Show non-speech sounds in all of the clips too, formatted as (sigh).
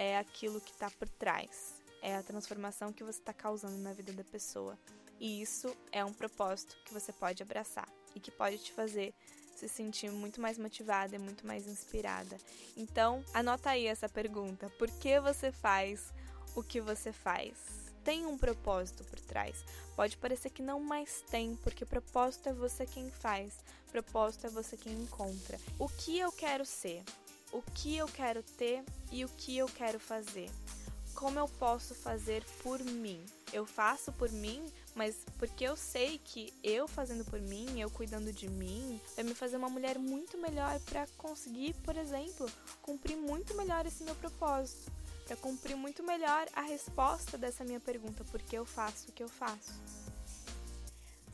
é aquilo que está por trás, é a transformação que você está causando na vida da pessoa. E isso é um propósito que você pode abraçar e que pode te fazer se sentir muito mais motivada e muito mais inspirada. Então, anota aí essa pergunta: por que você faz o que você faz? Tem um propósito por trás. Pode parecer que não, mas tem, porque propósito é você quem faz, propósito é você quem encontra. O que eu quero ser? O que eu quero ter e o que eu quero fazer? Como eu posso fazer por mim? Eu faço por mim, mas porque eu sei que eu fazendo por mim, eu cuidando de mim, vai me fazer uma mulher muito melhor para conseguir, por exemplo, cumprir muito melhor esse meu propósito, para cumprir muito melhor a resposta dessa minha pergunta, por que eu faço o que eu faço.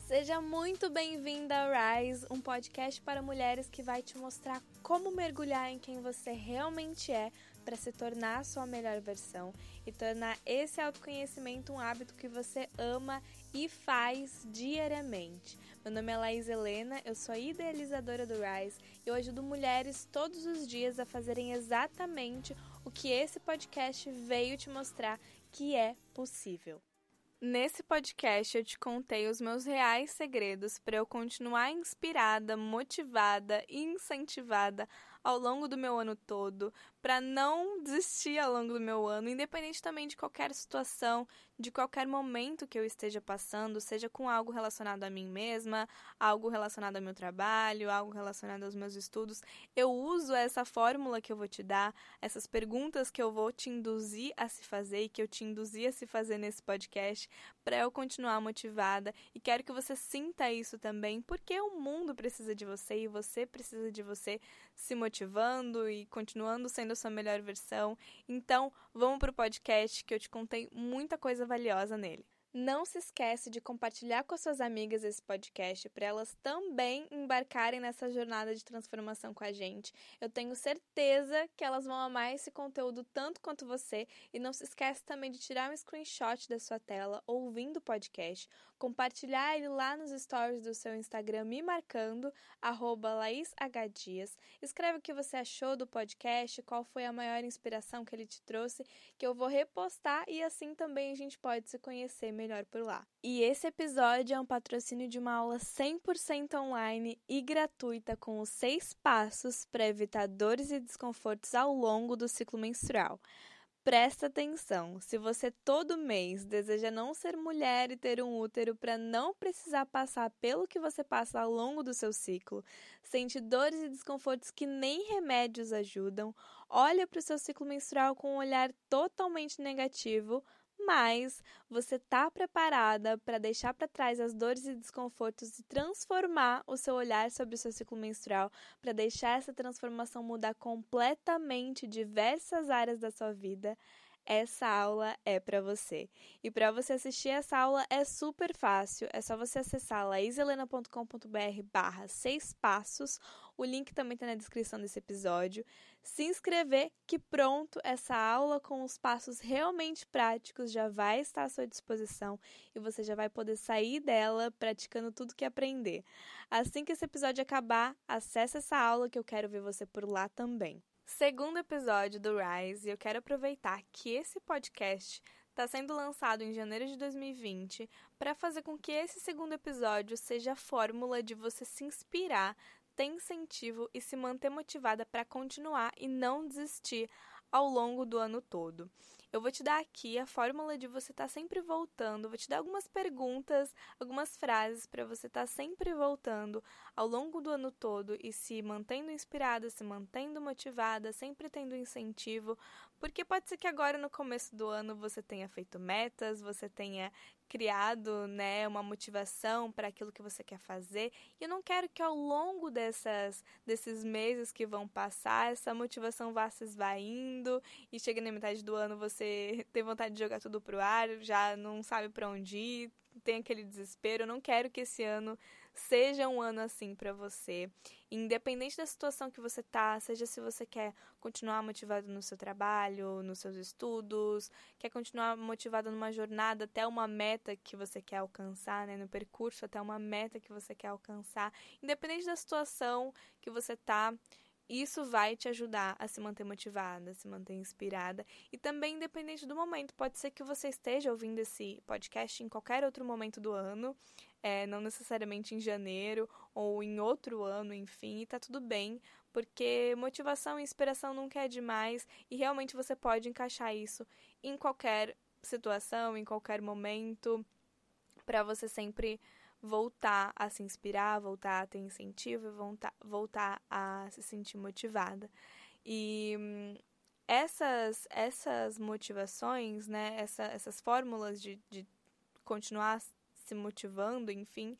Seja muito bem-vinda ao Rise, um podcast para mulheres que vai te mostrar como mergulhar em quem você realmente é para se tornar a sua melhor versão e tornar esse autoconhecimento um hábito que você ama e faz diariamente. Meu nome é Laís Helena, eu sou idealizadora do Rise e eu ajudo mulheres todos os dias a fazerem exatamente o que esse podcast veio te mostrar que é possível. Nesse podcast eu te contei os meus reais segredos para eu continuar inspirada, motivada e incentivada ao longo do meu ano todo, para não desistir ao longo do meu ano, independente também de qualquer situação, de qualquer momento que eu esteja passando, seja com algo relacionado a mim mesma, algo relacionado ao meu trabalho, algo relacionado aos meus estudos. Eu uso essa fórmula que eu vou te dar, essas perguntas que eu vou te induzir a se fazer e que eu te induzi a se fazer nesse podcast, para eu continuar motivada e quero que você sinta isso também, porque o mundo precisa de você e você precisa de você se motivando e continuando sendo sua melhor versão. Então, vamos para o podcast que eu te contei muita coisa valiosa nele. Não se esquece de compartilhar com as suas amigas esse podcast para elas também embarcarem nessa jornada de transformação com a gente. Eu tenho certeza que elas vão amar esse conteúdo tanto quanto você e não se esquece também de tirar um screenshot da sua tela ouvindo o podcast, compartilhar ele lá nos stories do seu Instagram me marcando @laishdias. Escreve o que você achou do podcast, qual foi a maior inspiração que ele te trouxe, que eu vou repostar e assim também a gente pode se conhecer melhor por lá. E esse episódio é um patrocínio de uma aula 100% online e gratuita com os seis passos para evitar dores e desconfortos ao longo do ciclo menstrual. Presta atenção, se você todo mês deseja não ser mulher e ter um útero para não precisar passar pelo que você passa ao longo do seu ciclo, sente dores e desconfortos que nem remédios ajudam, olha para o seu ciclo menstrual com um olhar totalmente negativo, mas você está preparada para deixar para trás as dores e desconfortos e transformar o seu olhar sobre o seu ciclo menstrual, para deixar essa transformação mudar completamente diversas áreas da sua vida essa aula é para você. E para você assistir essa aula é super fácil, é só você acessar laiselena.com.br barra seis passos, o link também está na descrição desse episódio, se inscrever que pronto, essa aula com os passos realmente práticos já vai estar à sua disposição e você já vai poder sair dela praticando tudo que aprender. Assim que esse episódio acabar, acesse essa aula que eu quero ver você por lá também segundo episódio do Rise e eu quero aproveitar que esse podcast está sendo lançado em janeiro de 2020 para fazer com que esse segundo episódio seja a fórmula de você se inspirar, ter incentivo e se manter motivada para continuar e não desistir ao longo do ano todo. Eu vou te dar aqui a fórmula de você estar tá sempre voltando, vou te dar algumas perguntas, algumas frases para você estar tá sempre voltando ao longo do ano todo e se mantendo inspirada, se mantendo motivada, sempre tendo incentivo, porque pode ser que agora no começo do ano você tenha feito metas, você tenha criado, né, uma motivação para aquilo que você quer fazer. E eu não quero que ao longo dessas desses meses que vão passar, essa motivação vá se esvaindo e chega na metade do ano você tem vontade de jogar tudo pro ar, já não sabe para onde ir, tem aquele desespero. Eu não quero que esse ano seja um ano assim para você. Independente da situação que você tá, seja se você quer continuar motivado no seu trabalho, nos seus estudos, quer continuar motivado numa jornada até uma meta que você quer alcançar, né, no percurso até uma meta que você quer alcançar, independente da situação que você tá, isso vai te ajudar a se manter motivada, a se manter inspirada e também independente do momento. Pode ser que você esteja ouvindo esse podcast em qualquer outro momento do ano, é, não necessariamente em janeiro ou em outro ano, enfim, e tá tudo bem, porque motivação e inspiração nunca é demais e realmente você pode encaixar isso em qualquer situação, em qualquer momento, para você sempre voltar a se inspirar, voltar a ter incentivo voltar, voltar a se sentir motivada. E hum, essas, essas motivações, né, essa, essas fórmulas de, de continuar se motivando, enfim,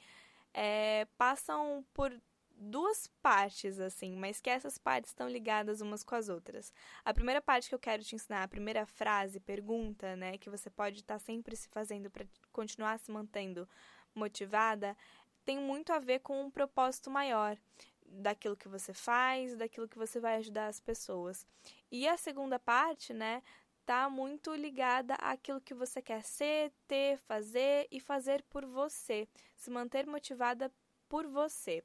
é, passam por duas partes, assim, mas que essas partes estão ligadas umas com as outras. A primeira parte que eu quero te ensinar, a primeira frase, pergunta, né, que você pode estar sempre se fazendo para continuar se mantendo motivada, tem muito a ver com um propósito maior daquilo que você faz, daquilo que você vai ajudar as pessoas. E a segunda parte, né, tá muito ligada àquilo que você quer ser, ter, fazer e fazer por você, se manter motivada por você.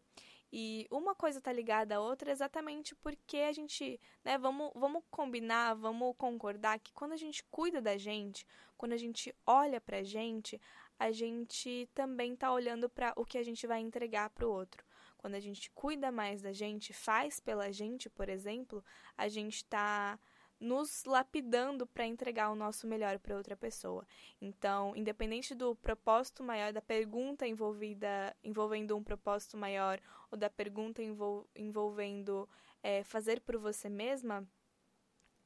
E uma coisa tá ligada à outra exatamente porque a gente, né, vamos, vamos combinar, vamos concordar que quando a gente cuida da gente, quando a gente olha pra gente, a gente também está olhando para o que a gente vai entregar para o outro. Quando a gente cuida mais da gente, faz pela gente, por exemplo, a gente está nos lapidando para entregar o nosso melhor para outra pessoa. Então, independente do propósito maior, da pergunta envolvida, envolvendo um propósito maior, ou da pergunta envol, envolvendo é, fazer por você mesma,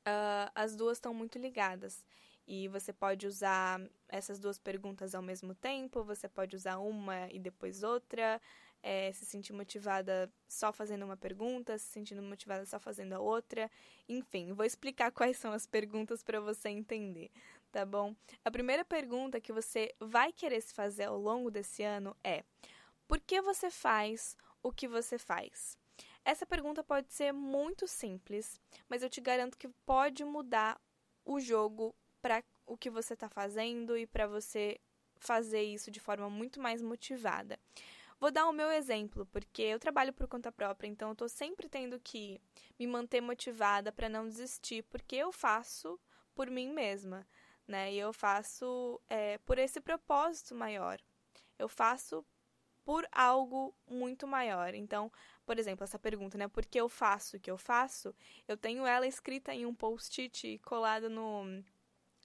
uh, as duas estão muito ligadas. E você pode usar essas duas perguntas ao mesmo tempo, você pode usar uma e depois outra, é, se sentir motivada só fazendo uma pergunta, se sentindo motivada só fazendo a outra. Enfim, vou explicar quais são as perguntas para você entender, tá bom? A primeira pergunta que você vai querer se fazer ao longo desse ano é: por que você faz o que você faz? Essa pergunta pode ser muito simples, mas eu te garanto que pode mudar o jogo para o que você está fazendo e para você fazer isso de forma muito mais motivada. Vou dar o meu exemplo, porque eu trabalho por conta própria, então eu estou sempre tendo que me manter motivada para não desistir, porque eu faço por mim mesma, né? E eu faço é, por esse propósito maior. Eu faço por algo muito maior. Então, por exemplo, essa pergunta, né? Por que eu faço o que eu faço? Eu tenho ela escrita em um post-it colado no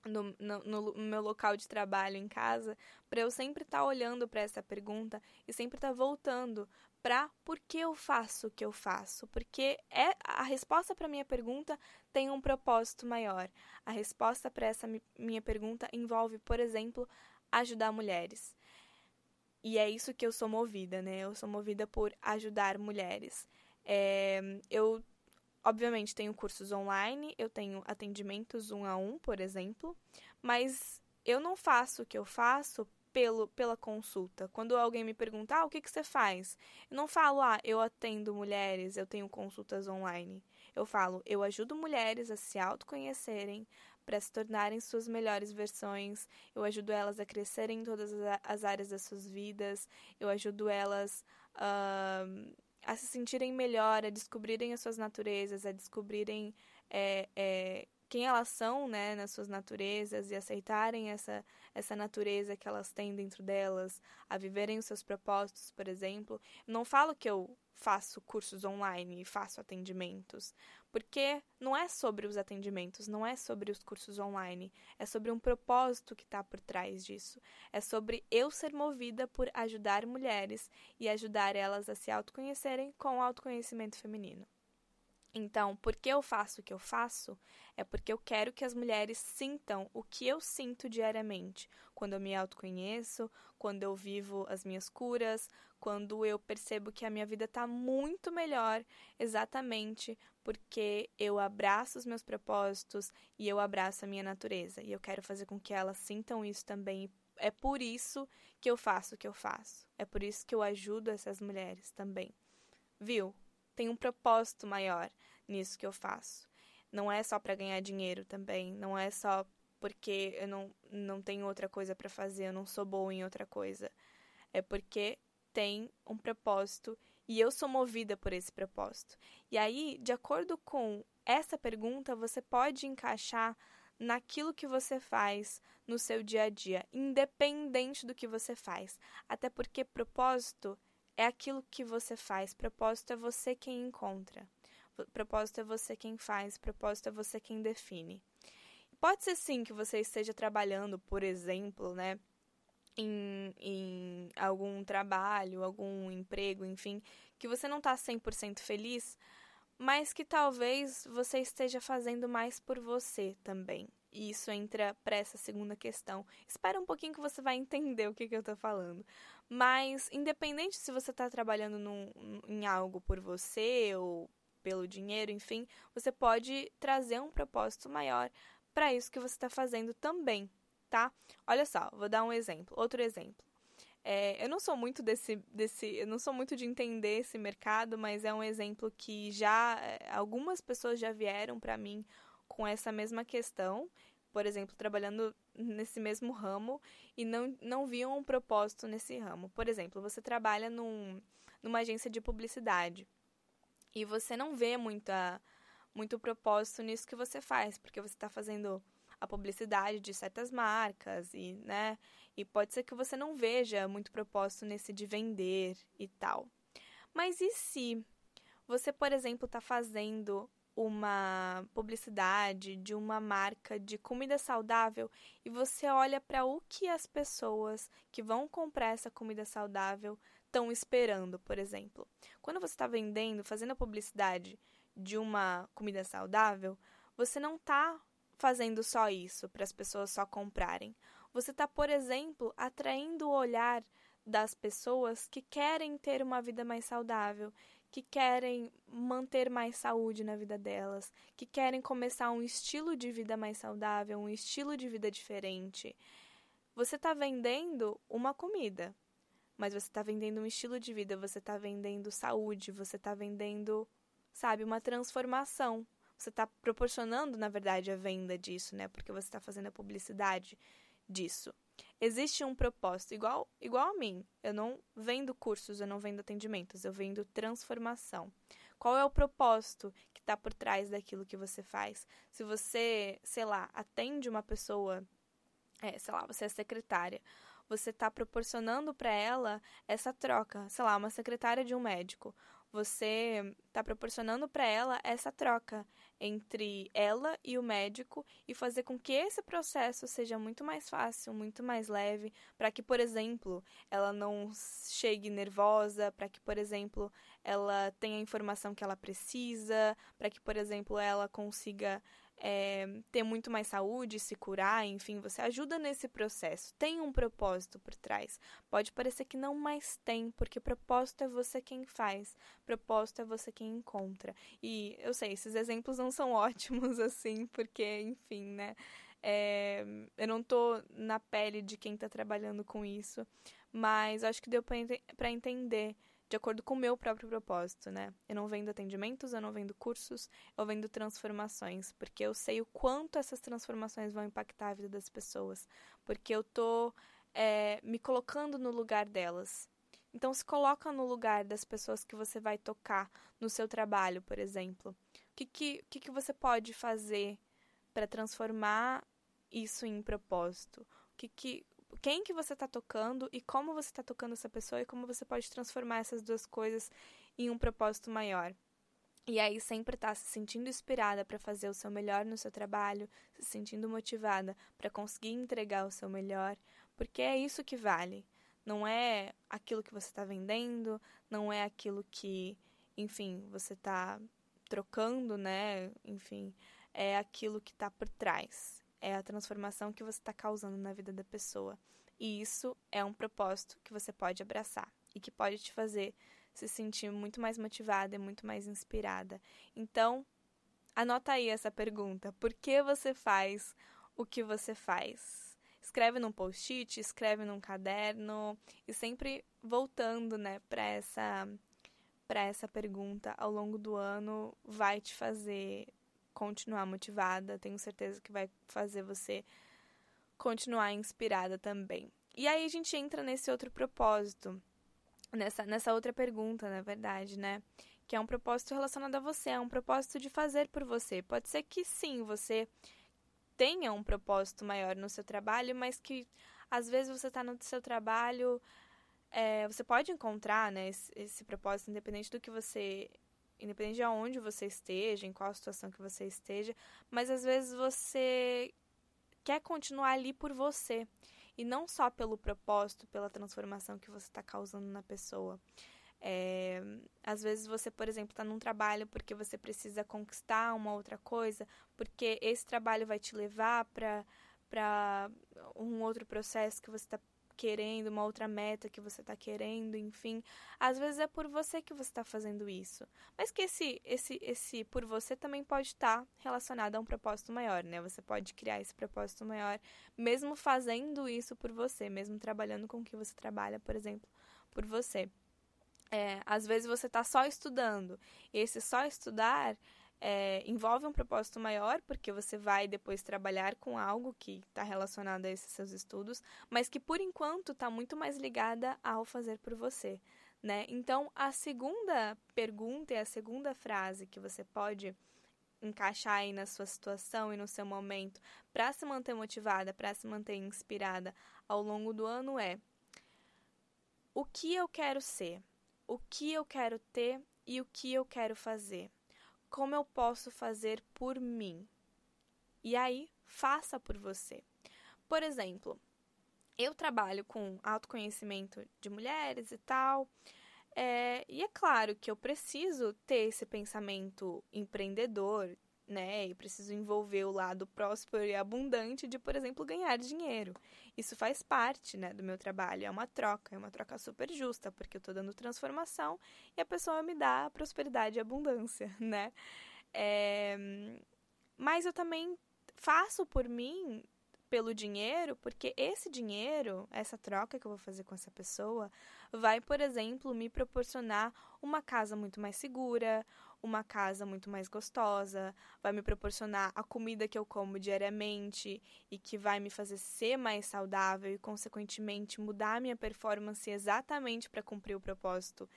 no, no, no, meu local de trabalho em casa, para eu sempre estar tá olhando para essa pergunta e sempre estar tá voltando para por que eu faço o que eu faço, porque é a resposta para minha pergunta tem um propósito maior. A resposta para essa minha pergunta envolve, por exemplo, ajudar mulheres. E é isso que eu sou movida, né? Eu sou movida por ajudar mulheres. É, eu Obviamente, tenho cursos online, eu tenho atendimentos um a um, por exemplo, mas eu não faço o que eu faço pelo, pela consulta. Quando alguém me pergunta, ah, o que, que você faz? Eu não falo, ah, eu atendo mulheres, eu tenho consultas online. Eu falo, eu ajudo mulheres a se autoconhecerem, para se tornarem suas melhores versões, eu ajudo elas a crescerem em todas as áreas das suas vidas, eu ajudo elas. Uh, a se sentirem melhor, a descobrirem as suas naturezas, a descobrirem é, é, quem elas são, né, nas suas naturezas e aceitarem essa, essa natureza que elas têm dentro delas, a viverem os seus propósitos, por exemplo. Não falo que eu faço cursos online e faço atendimentos, porque não é sobre os atendimentos, não é sobre os cursos online, é sobre um propósito que está por trás disso. É sobre eu ser movida por ajudar mulheres e ajudar elas a se autoconhecerem com o autoconhecimento feminino. Então, por que eu faço o que eu faço? É porque eu quero que as mulheres sintam o que eu sinto diariamente, quando eu me autoconheço, quando eu vivo as minhas curas, quando eu percebo que a minha vida está muito melhor, exatamente porque eu abraço os meus propósitos e eu abraço a minha natureza. E eu quero fazer com que elas sintam isso também. É por isso que eu faço o que eu faço. É por isso que eu ajudo essas mulheres também. Viu? tem um propósito maior nisso que eu faço. Não é só para ganhar dinheiro também, não é só porque eu não, não tenho outra coisa para fazer, eu não sou boa em outra coisa. É porque tem um propósito E eu sou movida por esse propósito. E aí, de acordo com essa pergunta, você pode encaixar naquilo que você faz no seu dia a dia, independente do que você faz. Até porque propósito é aquilo que você faz, propósito é você quem encontra. Propósito é você quem faz, propósito é você quem define. Pode ser sim que você esteja trabalhando, por exemplo, né, em, em algum trabalho, algum emprego, enfim, que você não está 100% feliz, mas que talvez você esteja fazendo mais por você também. E isso entra para essa segunda questão. Espera um pouquinho que você vai entender o que, que eu estou falando. Mas, independente se você está trabalhando num, em algo por você ou pelo dinheiro, enfim, você pode trazer um propósito maior para isso que você está fazendo também, tá? Olha só, vou dar um exemplo, outro exemplo. É, eu não sou muito desse, desse, eu não sou muito de entender esse mercado, mas é um exemplo que já é, algumas pessoas já vieram para mim com essa mesma questão, por exemplo, trabalhando nesse mesmo ramo e não, não viam um propósito nesse ramo. Por exemplo, você trabalha num, numa agência de publicidade e você não vê muita, muito propósito nisso que você faz, porque você está fazendo a publicidade de certas marcas e, né, e pode ser que você não veja muito propósito nesse de vender e tal. Mas e se você, por exemplo, está fazendo uma publicidade de uma marca de comida saudável e você olha para o que as pessoas que vão comprar essa comida saudável estão esperando, por exemplo. Quando você está vendendo, fazendo a publicidade de uma comida saudável, você não está fazendo só isso para as pessoas só comprarem. Você está, por exemplo, atraindo o olhar das pessoas que querem ter uma vida mais saudável, que querem manter mais saúde na vida delas, que querem começar um estilo de vida mais saudável, um estilo de vida diferente. Você está vendendo uma comida, mas você está vendendo um estilo de vida, você está vendendo saúde, você está vendendo, sabe, uma transformação. Você está proporcionando, na verdade, a venda disso, né? Porque você está fazendo a publicidade disso. Existe um propósito, igual, igual a mim. Eu não vendo cursos, eu não vendo atendimentos, eu vendo transformação. Qual é o propósito que está por trás daquilo que você faz? Se você, sei lá, atende uma pessoa, é, sei lá, você é secretária, você está proporcionando para ela essa troca, sei lá, uma secretária de um médico você está proporcionando para ela essa troca entre ela e o médico e fazer com que esse processo seja muito mais fácil, muito mais leve, para que, por exemplo, ela não chegue nervosa, para que, por exemplo, ela tenha a informação que ela precisa, para que, por exemplo, ela consiga é, ter muito mais saúde, se curar, enfim, você ajuda nesse processo. Tem um propósito por trás. Pode parecer que não, mas tem, porque propósito é você quem faz, propósito é você quem encontra. E eu sei, esses exemplos não são (laughs) ótimos assim, porque, enfim, né? É, eu não tô na pele de quem tá trabalhando com isso, mas acho que deu para entender de acordo com o meu próprio propósito, né? Eu não vendo atendimentos, eu não vendo cursos, eu vendo transformações, porque eu sei o quanto essas transformações vão impactar a vida das pessoas, porque eu tô é, me colocando no lugar delas. Então, se coloca no lugar das pessoas que você vai tocar no seu trabalho, por exemplo. O que, que, que, que você pode fazer para transformar isso em propósito? O que, que, quem que você está tocando e como você está tocando essa pessoa e como você pode transformar essas duas coisas em um propósito maior. E aí sempre tá se sentindo inspirada para fazer o seu melhor no seu trabalho, se sentindo motivada para conseguir entregar o seu melhor, porque é isso que vale. Não é aquilo que você está vendendo, não é aquilo que, enfim, você está trocando, né? Enfim, é aquilo que está por trás é a transformação que você está causando na vida da pessoa. E isso é um propósito que você pode abraçar e que pode te fazer se sentir muito mais motivada e muito mais inspirada. Então, anota aí essa pergunta: por que você faz o que você faz? Escreve num post-it, escreve num caderno e sempre voltando, né, para essa para essa pergunta ao longo do ano vai te fazer continuar motivada, tenho certeza que vai fazer você continuar inspirada também. E aí a gente entra nesse outro propósito, nessa, nessa outra pergunta, na verdade, né? Que é um propósito relacionado a você, é um propósito de fazer por você. Pode ser que sim, você tenha um propósito maior no seu trabalho, mas que às vezes você está no seu trabalho, é, você pode encontrar né, esse, esse, propósito independente do que você. Independente de onde você esteja, em qual situação que você esteja, mas às vezes você quer continuar ali por você e não só pelo propósito, pela transformação que você está causando na pessoa. É, às vezes você, por exemplo, está num trabalho porque você precisa conquistar uma outra coisa, porque esse trabalho vai te levar para um outro processo que você está querendo, uma outra meta que você está querendo, enfim. Às vezes é por você que você está fazendo isso. Mas que esse, esse, esse por você também pode estar tá relacionado a um propósito maior, né? Você pode criar esse propósito maior, mesmo fazendo isso por você, mesmo trabalhando com o que você trabalha, por exemplo, por você. É, às vezes você está só estudando. E esse só estudar é, envolve um propósito maior, porque você vai depois trabalhar com algo que está relacionado a esses seus estudos, mas que por enquanto está muito mais ligada ao fazer por você. Né? Então, a segunda pergunta e a segunda frase que você pode encaixar aí na sua situação e no seu momento para se manter motivada, para se manter inspirada ao longo do ano é: o que eu quero ser? O que eu quero ter e o que eu quero fazer? Como eu posso fazer por mim? E aí, faça por você. Por exemplo, eu trabalho com autoconhecimento de mulheres e tal. É, e é claro que eu preciso ter esse pensamento empreendedor, né? E preciso envolver o lado próspero e abundante de, por exemplo, ganhar dinheiro. Isso faz parte, né, do meu trabalho. É uma troca, é uma troca super justa, porque eu estou dando transformação e a pessoa me dá prosperidade e abundância, (laughs) né? É... Mas eu também faço por mim pelo dinheiro, porque esse dinheiro, essa troca que eu vou fazer com essa pessoa, vai, por exemplo, me proporcionar uma casa muito mais segura, uma casa muito mais gostosa, vai me proporcionar a comida que eu como diariamente e que vai me fazer ser mais saudável e, consequentemente, mudar a minha performance exatamente para cumprir o propósito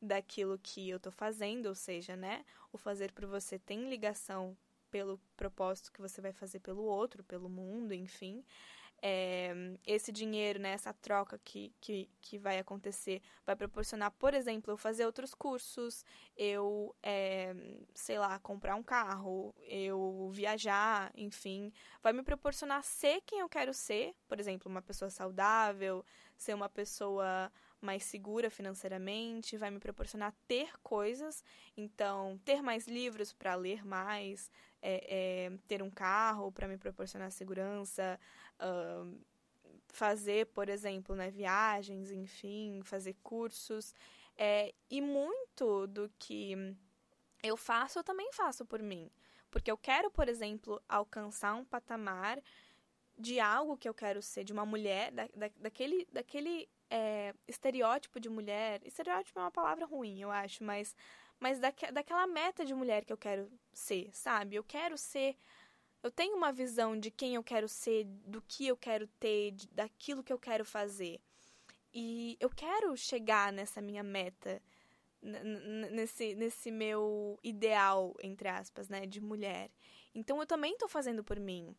daquilo que eu estou fazendo, ou seja, né, o fazer por você tem ligação pelo propósito que você vai fazer pelo outro, pelo mundo, enfim é, esse dinheiro, né, essa troca que, que, que vai acontecer, vai proporcionar, por exemplo, eu fazer outros cursos, eu, é, sei lá, comprar um carro, eu viajar, enfim, vai me proporcionar ser quem eu quero ser, por exemplo, uma pessoa saudável, ser uma pessoa mais segura financeiramente, vai me proporcionar ter coisas, então ter mais livros para ler mais, é, é, ter um carro para me proporcionar segurança, uh, fazer, por exemplo, né, viagens, enfim, fazer cursos. É, e muito do que eu faço, eu também faço por mim. Porque eu quero, por exemplo, alcançar um patamar de algo que eu quero ser, de uma mulher, da, da, daquele, daquele é, estereótipo de mulher. Estereótipo é uma palavra ruim, eu acho, mas mas daque, daquela meta de mulher que eu quero ser, sabe? Eu quero ser. Eu tenho uma visão de quem eu quero ser, do que eu quero ter, de, daquilo que eu quero fazer. E eu quero chegar nessa minha meta, nesse, nesse meu ideal, entre aspas, né, de mulher. Então eu também estou fazendo por mim.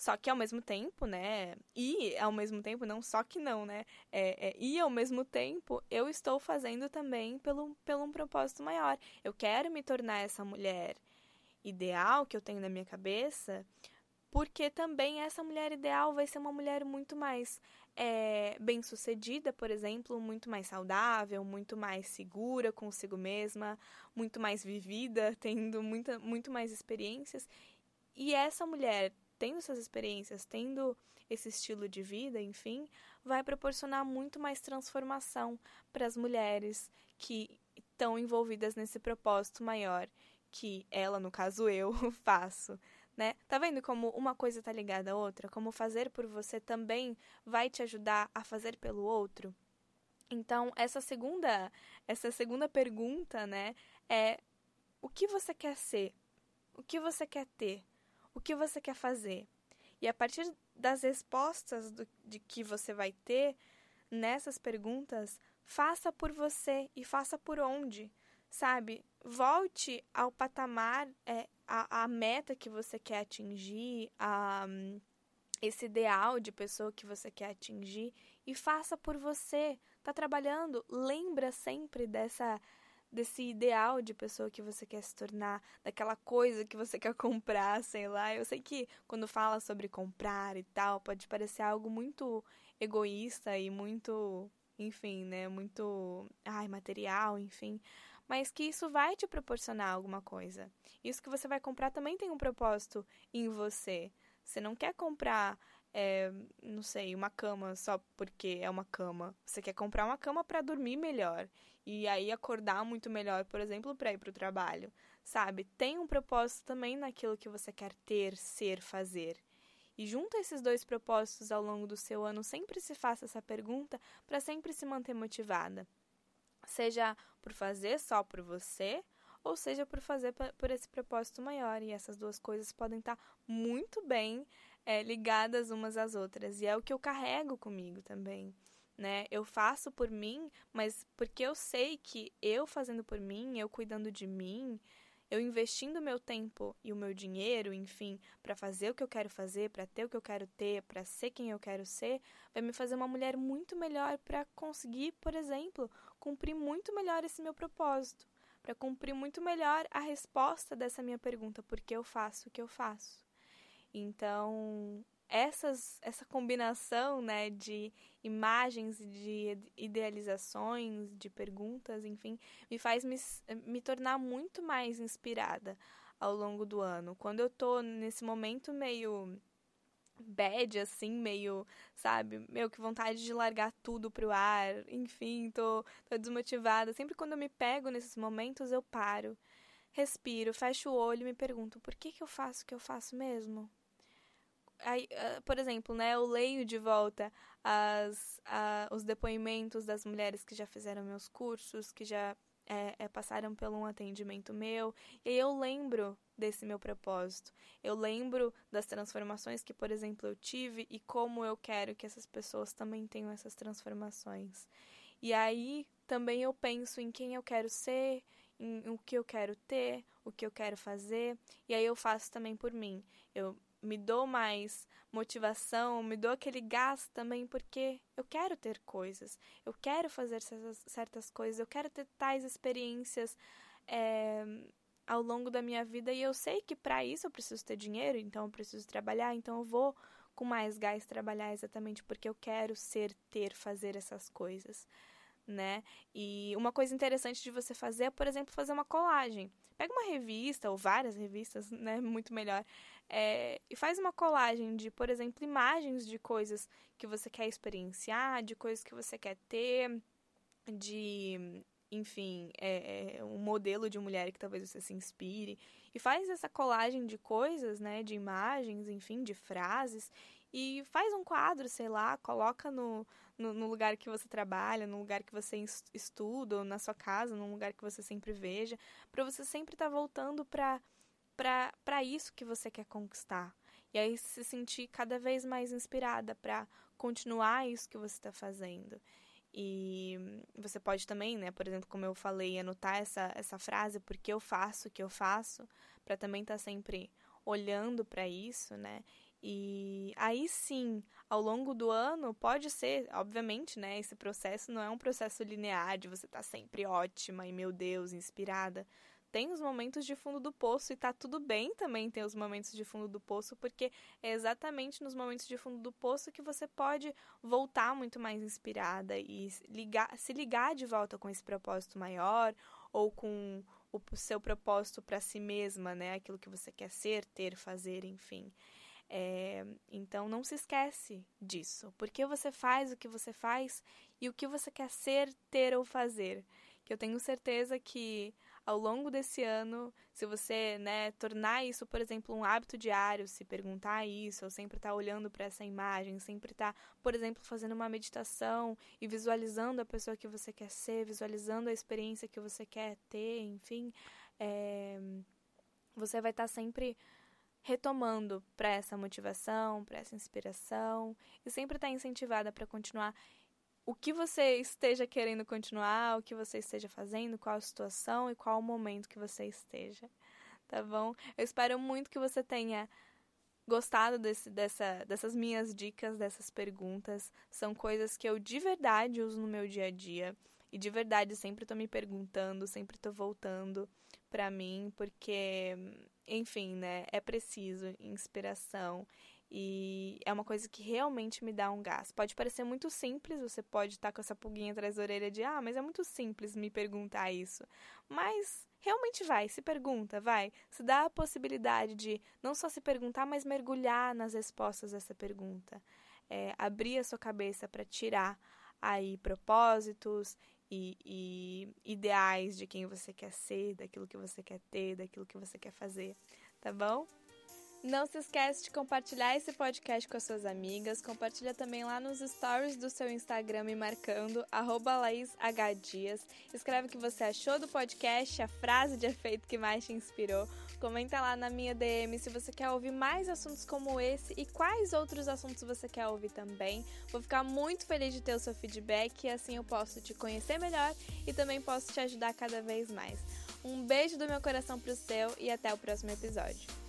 Só que ao mesmo tempo, né? E ao mesmo tempo, não só que não, né? É, é, e ao mesmo tempo, eu estou fazendo também pelo, pelo um propósito maior. Eu quero me tornar essa mulher ideal que eu tenho na minha cabeça, porque também essa mulher ideal vai ser uma mulher muito mais é, bem sucedida, por exemplo, muito mais saudável, muito mais segura consigo mesma, muito mais vivida, (laughs) tendo muita, muito mais experiências. E essa mulher tendo essas experiências, tendo esse estilo de vida, enfim, vai proporcionar muito mais transformação para as mulheres que estão envolvidas nesse propósito maior que ela, no caso eu, (laughs) faço. Né? Tá vendo como uma coisa tá ligada à outra? Como fazer por você também vai te ajudar a fazer pelo outro? Então, essa segunda, essa segunda pergunta, né, é o que você quer ser? O que você quer ter? O que você quer fazer. E a partir das respostas do, de que você vai ter nessas perguntas, faça por você e faça por onde, sabe? Volte ao patamar, é, a, a meta que você quer atingir, a, esse ideal de pessoa que você quer atingir e faça por você. Tá trabalhando? Lembra sempre dessa desse ideal de pessoa que você quer se tornar, daquela coisa que você (laughs) quer comprar, sei lá. Eu sei que quando fala sobre comprar e tal, pode parecer algo muito egoísta e muito enfim, né, muito, ai, material, enfim, mas que isso vai te proporcionar alguma coisa. Isso que você vai comprar também tem um propósito em você. Você não quer comprar, é, não sei, uma cama só porque é uma cama. Você quer comprar uma cama para dormir melhor e aí acordar muito melhor, por exemplo, para ir para o trabalho, sabe? Tem um propósito também naquilo que você quer ter, ser, fazer. E junto a esses dois propósitos ao longo do seu ano, sempre se faça essa pergunta para sempre se manter motivada. Seja por fazer só por você, ou seja por fazer por esse propósito maior. E essas duas coisas podem estar muito bem é, ligadas umas às outras. E é o que eu carrego comigo também. Né? Eu faço por mim, mas porque eu sei que eu fazendo por mim, eu cuidando de mim, eu investindo meu tempo e o meu dinheiro, enfim, para fazer o que eu quero fazer, para ter o que eu quero ter, para ser quem eu quero ser, vai me fazer uma mulher muito melhor para conseguir, por exemplo, cumprir muito melhor esse meu propósito, para cumprir muito melhor a resposta dessa minha pergunta, por que eu faço o que eu faço. Então, essas, essa combinação né, de imagens, de idealizações, de perguntas, enfim, me faz me, me tornar muito mais inspirada ao longo do ano. Quando eu tô nesse momento meio bad, assim, meio, sabe, meio que vontade de largar tudo pro ar, enfim, tô, tô desmotivada. Sempre quando eu me pego nesses momentos, eu paro, respiro, fecho o olho e me pergunto, por que que eu faço o que eu faço mesmo? Aí, uh, por exemplo, né, eu leio de volta as, uh, os depoimentos das mulheres que já fizeram meus cursos, que já é, é, passaram por um atendimento meu, e aí eu lembro desse meu propósito. Eu lembro das transformações que, por exemplo, eu tive e como eu quero que essas pessoas também tenham essas transformações. E aí também eu penso em quem eu quero ser, em o que eu quero ter, o que eu quero fazer, e aí eu faço também por mim. Eu me dou mais motivação, me dou aquele gás também porque eu quero ter coisas, eu quero fazer certas, certas coisas, eu quero ter tais experiências é, ao longo da minha vida e eu sei que para isso eu preciso ter dinheiro, então eu preciso trabalhar, então eu vou com mais gás trabalhar exatamente porque eu quero ser, ter, fazer essas coisas né? E uma coisa interessante de você fazer é, por exemplo, fazer uma colagem. Pega uma revista, ou várias revistas, né? Muito melhor. É, e faz uma colagem de, por exemplo, imagens de coisas que você quer experienciar, de coisas que você quer ter, de enfim, é, é, um modelo de mulher que talvez você se inspire. E faz essa colagem de coisas, né, de imagens, enfim, de frases, e faz um quadro, sei lá, coloca no, no, no, lugar que você trabalha, no lugar que você estuda, ou na sua casa, num lugar que você sempre veja, para você sempre estar tá voltando para para isso que você quer conquistar. E aí se sentir cada vez mais inspirada para continuar isso que você está fazendo. E você pode também, né, por exemplo, como eu falei, anotar essa, essa frase, porque eu faço o que eu faço, para também estar tá sempre olhando para isso, né? E aí sim, ao longo do ano, pode ser, obviamente, né? Esse processo não é um processo linear de você estar tá sempre ótima e, meu Deus, inspirada. Tem os momentos de fundo do poço e tá tudo bem também ter os momentos de fundo do poço, porque é exatamente nos momentos de fundo do poço que você pode voltar muito mais inspirada e ligar, se ligar de volta com esse propósito maior ou com o seu propósito para si mesma, né? Aquilo que você quer ser, ter, fazer, enfim. É, então não se esquece disso. Porque você faz o que você faz e o que você quer ser, ter ou fazer. Que eu tenho certeza que ao longo desse ano, se você né, tornar isso, por exemplo, um hábito diário, se perguntar isso, ou sempre estar tá olhando para essa imagem, sempre estar, tá, por exemplo, fazendo uma meditação e visualizando a pessoa que você quer ser, visualizando a experiência que você quer ter, enfim, é, você vai estar tá sempre retomando para essa motivação, para essa inspiração e sempre estar tá incentivada para continuar o que você esteja querendo continuar, o que você esteja fazendo, qual a situação e qual o momento que você esteja. Tá bom? Eu espero muito que você tenha gostado desse, dessa, dessas minhas dicas, dessas perguntas. São coisas que eu de verdade uso no meu dia a dia. E de verdade sempre tô me perguntando, sempre tô voltando para mim, porque, enfim, né? É preciso inspiração e é uma coisa que realmente me dá um gás. Pode parecer muito simples, você pode estar com essa pulguinha atrás da orelha de, ah, mas é muito simples me perguntar isso. Mas realmente vai, se pergunta, vai. Se dá a possibilidade de não só se perguntar, mas mergulhar nas respostas dessa pergunta. É, abrir a sua cabeça para tirar aí propósitos e, e ideais de quem você quer ser, daquilo que você quer ter, daquilo que você quer fazer, tá bom? Não se esquece de compartilhar esse podcast com as suas amigas. Compartilha também lá nos stories do seu Instagram me marcando, LaísHDias. Escreve o que você achou do podcast, a frase de efeito que mais te inspirou. Comenta lá na minha DM se você quer ouvir mais assuntos como esse e quais outros assuntos você quer ouvir também. Vou ficar muito feliz de ter o seu feedback e assim eu posso te conhecer melhor e também posso te ajudar cada vez mais. Um beijo do meu coração pro seu e até o próximo episódio.